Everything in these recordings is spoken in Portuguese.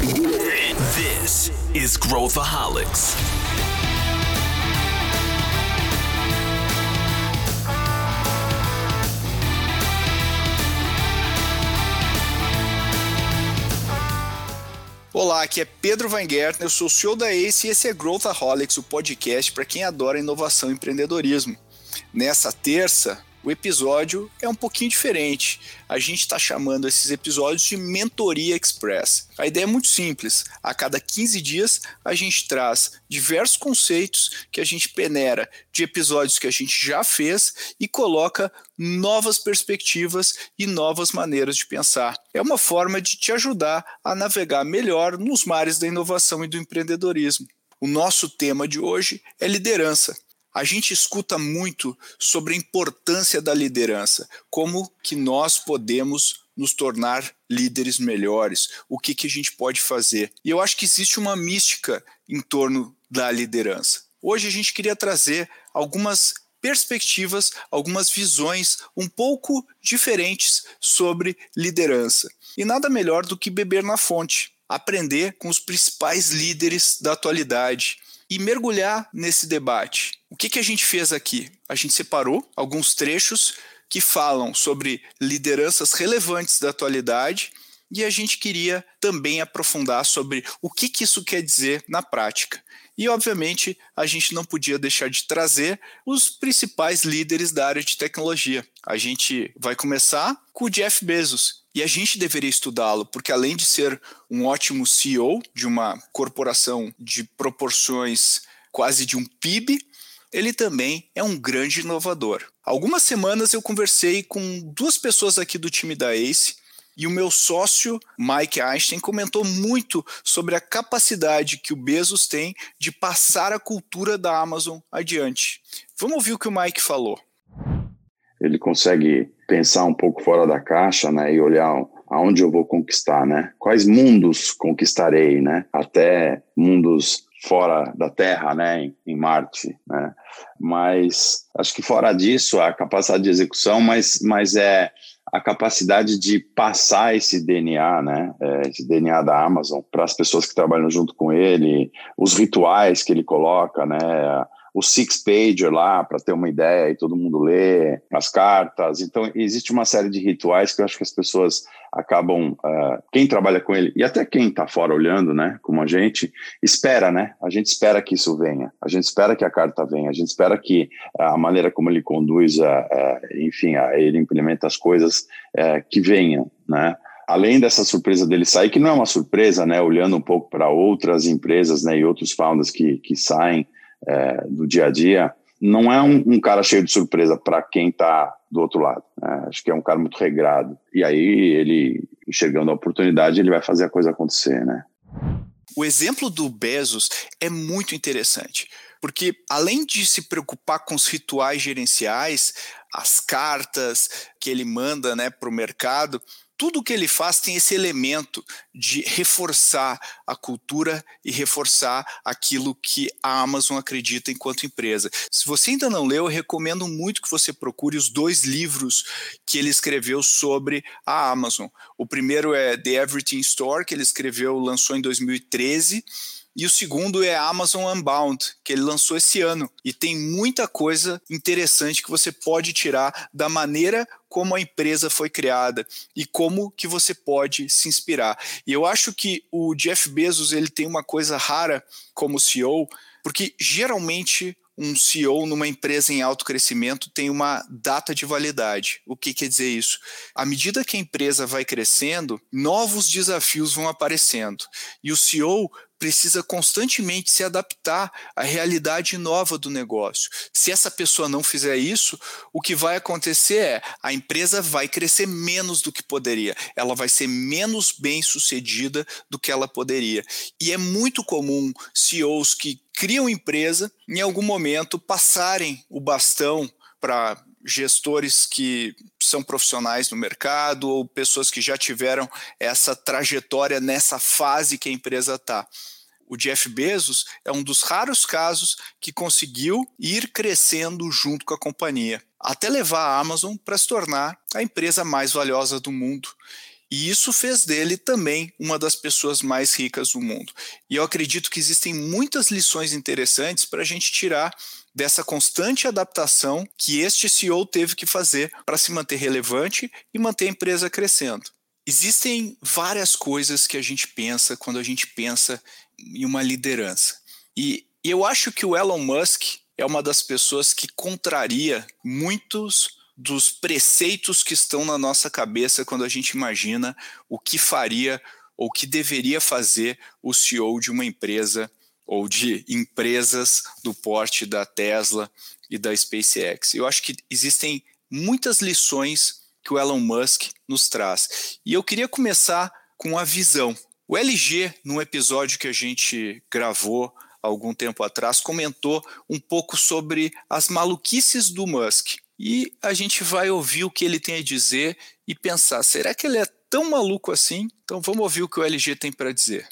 This is Growthaholics. Olá, aqui é Pedro Weingärtner, eu sou o CEO da ACE e esse é Growthaholics, o podcast para quem adora inovação e empreendedorismo. Nessa terça, o episódio é um pouquinho diferente. A gente está chamando esses episódios de Mentoria Express. A ideia é muito simples. A cada 15 dias, a gente traz diversos conceitos que a gente peneira de episódios que a gente já fez e coloca novas perspectivas e novas maneiras de pensar. É uma forma de te ajudar a navegar melhor nos mares da inovação e do empreendedorismo. O nosso tema de hoje é liderança. A gente escuta muito sobre a importância da liderança, como que nós podemos nos tornar líderes melhores, o que, que a gente pode fazer. E eu acho que existe uma mística em torno da liderança. Hoje a gente queria trazer algumas perspectivas, algumas visões um pouco diferentes sobre liderança. E nada melhor do que beber na fonte, aprender com os principais líderes da atualidade e mergulhar nesse debate. O que, que a gente fez aqui? A gente separou alguns trechos que falam sobre lideranças relevantes da atualidade e a gente queria também aprofundar sobre o que, que isso quer dizer na prática. E, obviamente, a gente não podia deixar de trazer os principais líderes da área de tecnologia. A gente vai começar com o Jeff Bezos. E a gente deveria estudá-lo, porque além de ser um ótimo CEO de uma corporação de proporções quase de um PIB, ele também é um grande inovador. Algumas semanas eu conversei com duas pessoas aqui do time da ACE e o meu sócio, Mike Einstein, comentou muito sobre a capacidade que o Bezos tem de passar a cultura da Amazon adiante. Vamos ouvir o que o Mike falou. Ele consegue pensar um pouco fora da caixa né, e olhar aonde eu vou conquistar, né? Quais mundos conquistarei, né? Até mundos fora da Terra, né, em, em, Marte, né? Mas acho que fora disso a capacidade de execução, mas mas é a capacidade de passar esse DNA, né, é, esse DNA da Amazon para as pessoas que trabalham junto com ele, os rituais que ele coloca, né, o six pager lá para ter uma ideia e todo mundo lê as cartas. Então existe uma série de rituais que eu acho que as pessoas acabam, uh, quem trabalha com ele e até quem está fora olhando, né, como a gente, espera, né? A gente espera que isso venha, a gente espera que a carta venha, a gente espera que a maneira como ele conduz, a, a enfim, a, ele implementa as coisas uh, que venham, né? além dessa surpresa dele sair, que não é uma surpresa, né, olhando um pouco para outras empresas, né, e outros founders que, que saem é, do dia a dia, não é um, um cara cheio de surpresa para quem está do outro lado. Né? Acho que é um cara muito regrado. E aí ele, enxergando a oportunidade, ele vai fazer a coisa acontecer, né? O exemplo do Bezos é muito interessante, porque além de se preocupar com os rituais gerenciais, as cartas que ele manda né, para o mercado, tudo que ele faz tem esse elemento de reforçar a cultura e reforçar aquilo que a Amazon acredita enquanto empresa. Se você ainda não leu, eu recomendo muito que você procure os dois livros que ele escreveu sobre a Amazon. O primeiro é The Everything Store, que ele escreveu, lançou em 2013 e o segundo é Amazon Unbound, que ele lançou esse ano. E tem muita coisa interessante que você pode tirar da maneira como a empresa foi criada e como que você pode se inspirar. E eu acho que o Jeff Bezos ele tem uma coisa rara como CEO, porque geralmente um CEO numa empresa em alto crescimento tem uma data de validade. O que quer dizer isso? À medida que a empresa vai crescendo, novos desafios vão aparecendo. E o CEO precisa constantemente se adaptar à realidade nova do negócio. Se essa pessoa não fizer isso, o que vai acontecer é a empresa vai crescer menos do que poderia, ela vai ser menos bem sucedida do que ela poderia. E é muito comum CEOs que criam empresa, em algum momento passarem o bastão para gestores que são profissionais no mercado ou pessoas que já tiveram essa trajetória nessa fase que a empresa está. O Jeff Bezos é um dos raros casos que conseguiu ir crescendo junto com a companhia, até levar a Amazon para se tornar a empresa mais valiosa do mundo. E isso fez dele também uma das pessoas mais ricas do mundo. E eu acredito que existem muitas lições interessantes para a gente tirar dessa constante adaptação que este CEO teve que fazer para se manter relevante e manter a empresa crescendo. Existem várias coisas que a gente pensa quando a gente pensa em uma liderança. E eu acho que o Elon Musk é uma das pessoas que contraria muitos dos preceitos que estão na nossa cabeça quando a gente imagina o que faria ou que deveria fazer o CEO de uma empresa ou de empresas do porte da Tesla e da SpaceX. Eu acho que existem muitas lições que o Elon Musk nos traz. E eu queria começar com a visão. O LG, num episódio que a gente gravou algum tempo atrás, comentou um pouco sobre as maluquices do Musk. E a gente vai ouvir o que ele tem a dizer e pensar: será que ele é tão maluco assim? Então vamos ouvir o que o LG tem para dizer.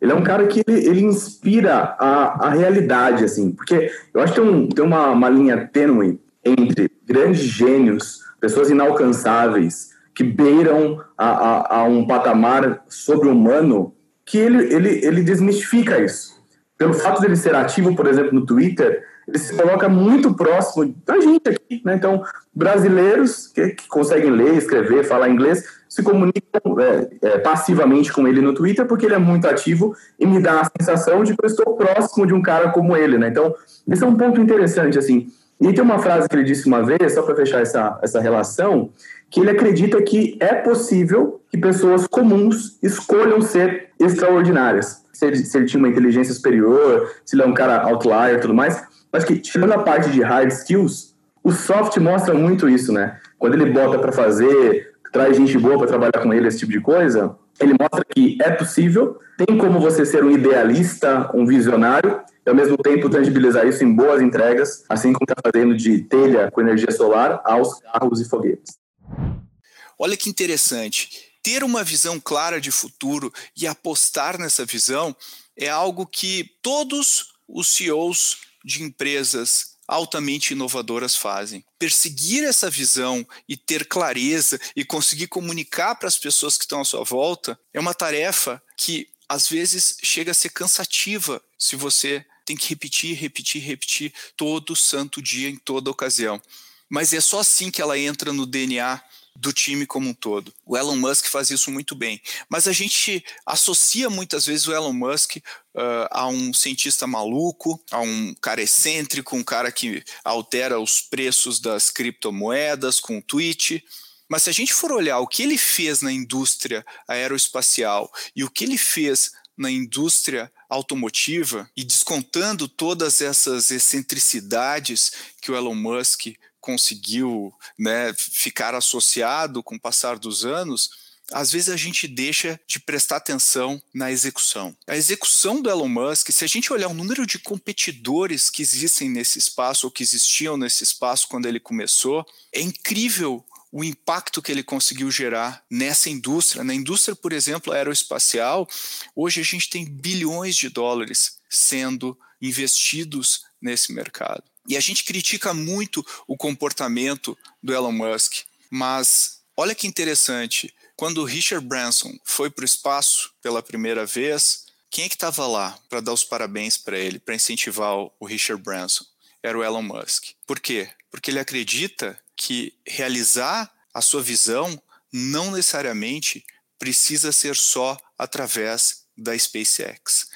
Ele é um cara que ele, ele inspira a, a realidade, assim, porque eu acho que tem, um, tem uma, uma linha tênue entre grandes gênios, pessoas inalcançáveis, que beiram a, a, a um patamar sobre-humano, que ele, ele, ele desmistifica isso. Pelo fato dele ser ativo, por exemplo, no Twitter, ele se coloca muito próximo da gente aqui, né? Então, brasileiros que, que conseguem ler, escrever, falar inglês, se comunicam é, é, passivamente com ele no Twitter porque ele é muito ativo e me dá a sensação de que eu estou próximo de um cara como ele, né? Então, esse é um ponto interessante, assim. E tem uma frase que ele disse uma vez, só para fechar essa, essa relação, que ele acredita que é possível que pessoas comuns escolham ser extraordinárias. Se ele, se ele tinha uma inteligência superior, se ele é um cara outlier e tudo mais, Acho que, tirando a parte de hard skills, o soft mostra muito isso, né? Quando ele bota para fazer, traz gente boa para trabalhar com ele, esse tipo de coisa, ele mostra que é possível, tem como você ser um idealista, um visionário, e ao mesmo tempo tangibilizar isso em boas entregas, assim como está fazendo de telha com energia solar aos carros e foguetes. Olha que interessante. Ter uma visão clara de futuro e apostar nessa visão é algo que todos os CEOs de empresas altamente inovadoras fazem. Perseguir essa visão e ter clareza e conseguir comunicar para as pessoas que estão à sua volta é uma tarefa que às vezes chega a ser cansativa se você tem que repetir, repetir, repetir todo santo dia em toda ocasião. Mas é só assim que ela entra no DNA do time como um todo. O Elon Musk faz isso muito bem. Mas a gente associa muitas vezes o Elon Musk uh, a um cientista maluco, a um cara excêntrico, um cara que altera os preços das criptomoedas com um tweet. Mas se a gente for olhar o que ele fez na indústria aeroespacial e o que ele fez na indústria automotiva e descontando todas essas excentricidades que o Elon Musk conseguiu né, ficar associado com o passar dos anos, às vezes a gente deixa de prestar atenção na execução. A execução do Elon Musk, se a gente olhar o número de competidores que existem nesse espaço ou que existiam nesse espaço quando ele começou, é incrível o impacto que ele conseguiu gerar nessa indústria. Na indústria, por exemplo, aeroespacial, hoje a gente tem bilhões de dólares sendo investidos nesse mercado. E a gente critica muito o comportamento do Elon Musk, mas olha que interessante, quando Richard Branson foi para o espaço pela primeira vez, quem é que estava lá para dar os parabéns para ele, para incentivar o Richard Branson? Era o Elon Musk. Por quê? Porque ele acredita que realizar a sua visão não necessariamente precisa ser só através da SpaceX.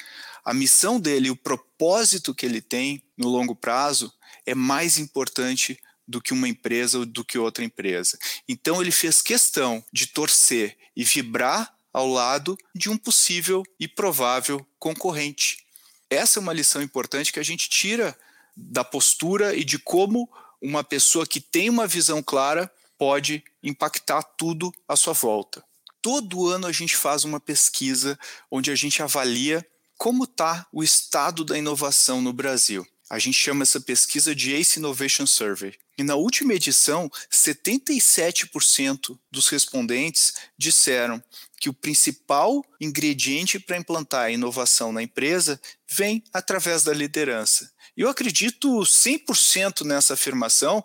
A missão dele, o propósito que ele tem no longo prazo é mais importante do que uma empresa ou do que outra empresa. Então ele fez questão de torcer e vibrar ao lado de um possível e provável concorrente. Essa é uma lição importante que a gente tira da postura e de como uma pessoa que tem uma visão clara pode impactar tudo à sua volta. Todo ano a gente faz uma pesquisa onde a gente avalia como está o estado da inovação no Brasil. A gente chama essa pesquisa de ACE Innovation Survey. E na última edição, 77% dos respondentes disseram que o principal ingrediente para implantar a inovação na empresa vem através da liderança. Eu acredito 100% nessa afirmação,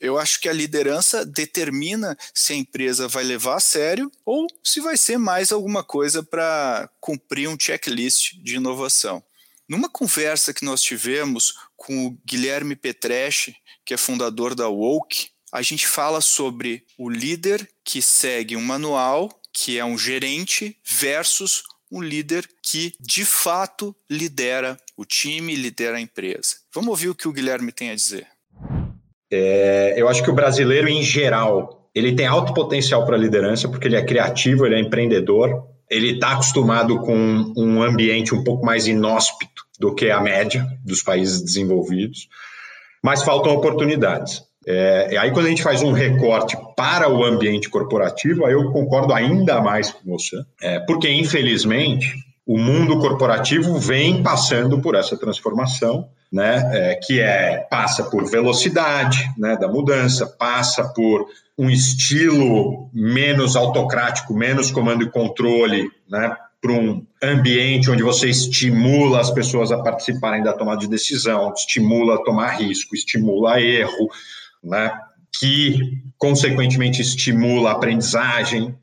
Eu acho que a liderança determina se a empresa vai levar a sério ou se vai ser mais alguma coisa para cumprir um checklist de inovação. Numa conversa que nós tivemos com o Guilherme Petreschi, que é fundador da Woke, a gente fala sobre o líder que segue um manual, que é um gerente, versus um líder que de fato lidera o time, lidera a empresa. Vamos ouvir o que o Guilherme tem a dizer. É, eu acho que o brasileiro, em geral, ele tem alto potencial para liderança, porque ele é criativo, ele é empreendedor, ele está acostumado com um ambiente um pouco mais inóspito do que a média dos países desenvolvidos, mas faltam oportunidades. É, aí, quando a gente faz um recorte para o ambiente corporativo, aí eu concordo ainda mais com você, é, porque, infelizmente, o mundo corporativo vem passando por essa transformação, né, é, que é passa por velocidade né, da mudança, passa por um estilo menos autocrático, menos comando e controle, né, para um ambiente onde você estimula as pessoas a participarem da tomada de decisão, estimula a tomar risco, estimula erro, né, que consequentemente estimula a aprendizagem.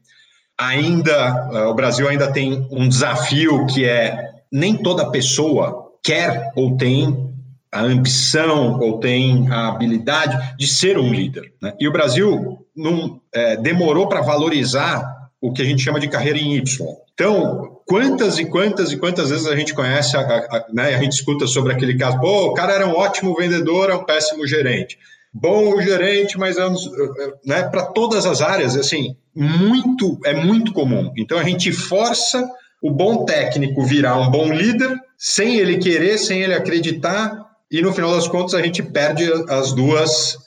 Ainda uh, o Brasil ainda tem um desafio que é nem toda pessoa quer ou tem a ambição ou tem a habilidade de ser um líder. Né? E o Brasil não é, demorou para valorizar o que a gente chama de carreira em Y. Então, quantas e quantas e quantas vezes a gente conhece, a, a, né, a gente escuta sobre aquele caso, pô, o cara era um ótimo vendedor, é um péssimo gerente bom gerente, mas né, para todas as áreas, assim, muito é muito comum. Então a gente força o bom técnico virar um bom líder, sem ele querer, sem ele acreditar, e no final das contas a gente perde as duas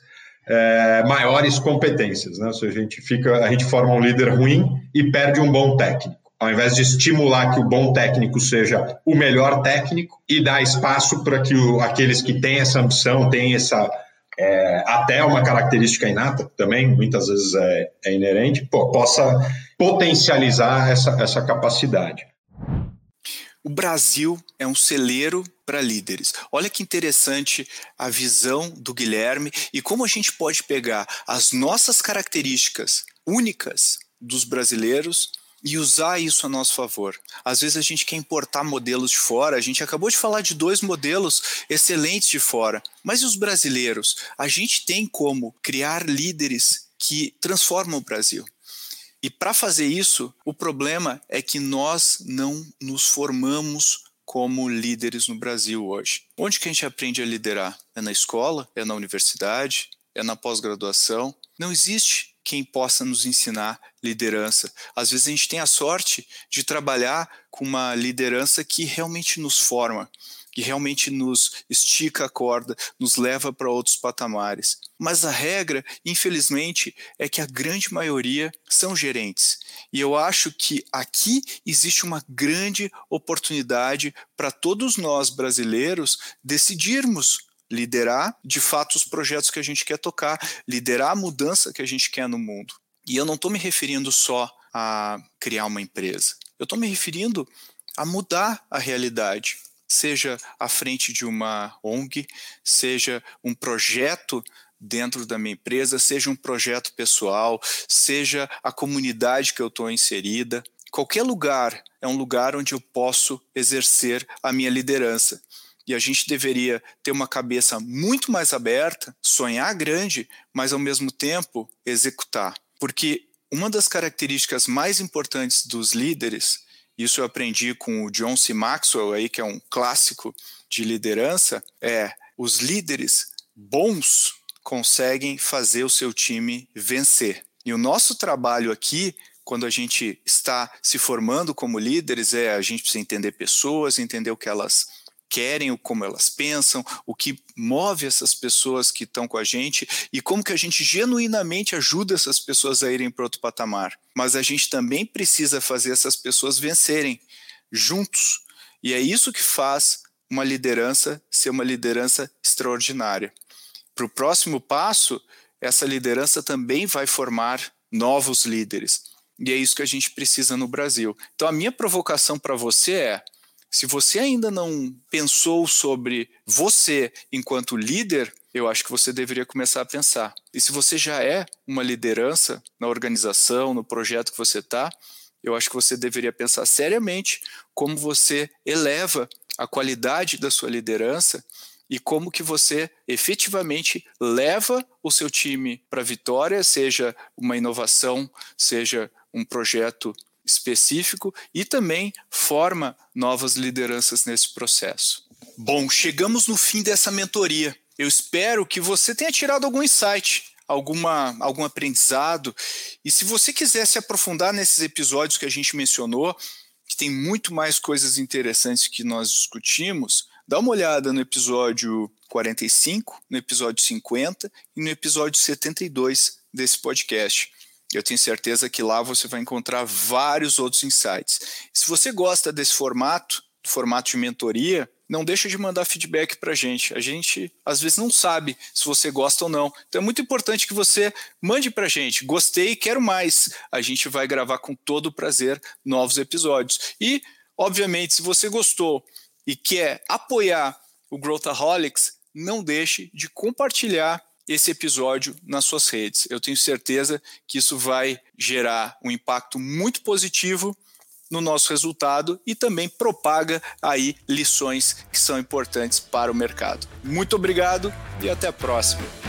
é, maiores competências, né? Seja, a gente fica, a gente forma um líder ruim e perde um bom técnico. Ao invés de estimular que o bom técnico seja o melhor técnico e dar espaço para que o, aqueles que têm essa ambição, têm essa é, até uma característica inata também, muitas vezes é, é inerente, pô, possa potencializar essa, essa capacidade. O Brasil é um celeiro para líderes. Olha que interessante a visão do Guilherme e como a gente pode pegar as nossas características únicas dos brasileiros e usar isso a nosso favor. Às vezes a gente quer importar modelos de fora, a gente acabou de falar de dois modelos excelentes de fora, mas e os brasileiros? A gente tem como criar líderes que transformam o Brasil. E para fazer isso, o problema é que nós não nos formamos como líderes no Brasil hoje. Onde que a gente aprende a liderar? É na escola? É na universidade? É na pós-graduação? Não existe quem possa nos ensinar liderança. Às vezes a gente tem a sorte de trabalhar com uma liderança que realmente nos forma, que realmente nos estica a corda, nos leva para outros patamares. Mas a regra, infelizmente, é que a grande maioria são gerentes. E eu acho que aqui existe uma grande oportunidade para todos nós brasileiros decidirmos liderar de fato os projetos que a gente quer tocar, liderar a mudança que a gente quer no mundo. E eu não estou me referindo só a criar uma empresa, eu estou me referindo a mudar a realidade, seja à frente de uma ONG, seja um projeto dentro da minha empresa, seja um projeto pessoal, seja a comunidade que eu estou inserida. Qualquer lugar é um lugar onde eu posso exercer a minha liderança e a gente deveria ter uma cabeça muito mais aberta, sonhar grande, mas ao mesmo tempo executar. Porque uma das características mais importantes dos líderes, isso eu aprendi com o John C. Maxwell, aí, que é um clássico de liderança, é os líderes bons conseguem fazer o seu time vencer. E o nosso trabalho aqui quando a gente está se formando como líderes, é a gente precisa entender pessoas, entender o que elas querem, como elas pensam, o que move essas pessoas que estão com a gente e como que a gente genuinamente ajuda essas pessoas a irem para outro patamar. Mas a gente também precisa fazer essas pessoas vencerem juntos. E é isso que faz uma liderança ser uma liderança extraordinária. Para o próximo passo, essa liderança também vai formar novos líderes. E é isso que a gente precisa no Brasil. Então, a minha provocação para você é se você ainda não pensou sobre você enquanto líder, eu acho que você deveria começar a pensar. E se você já é uma liderança na organização, no projeto que você está, eu acho que você deveria pensar seriamente como você eleva a qualidade da sua liderança e como que você efetivamente leva o seu time para a vitória, seja uma inovação, seja um projeto específico e também forma novas lideranças nesse processo. Bom, chegamos no fim dessa mentoria. Eu espero que você tenha tirado algum insight, alguma, algum aprendizado. E se você quiser se aprofundar nesses episódios que a gente mencionou, que tem muito mais coisas interessantes que nós discutimos, dá uma olhada no episódio 45, no episódio 50 e no episódio 72 desse podcast. Eu tenho certeza que lá você vai encontrar vários outros insights. Se você gosta desse formato, formato de mentoria, não deixa de mandar feedback para a gente. A gente às vezes não sabe se você gosta ou não. Então é muito importante que você mande para a gente. Gostei, quero mais. A gente vai gravar com todo prazer novos episódios. E, obviamente, se você gostou e quer apoiar o Growthaholics, não deixe de compartilhar esse episódio nas suas redes. Eu tenho certeza que isso vai gerar um impacto muito positivo no nosso resultado e também propaga aí lições que são importantes para o mercado. Muito obrigado e até a próxima.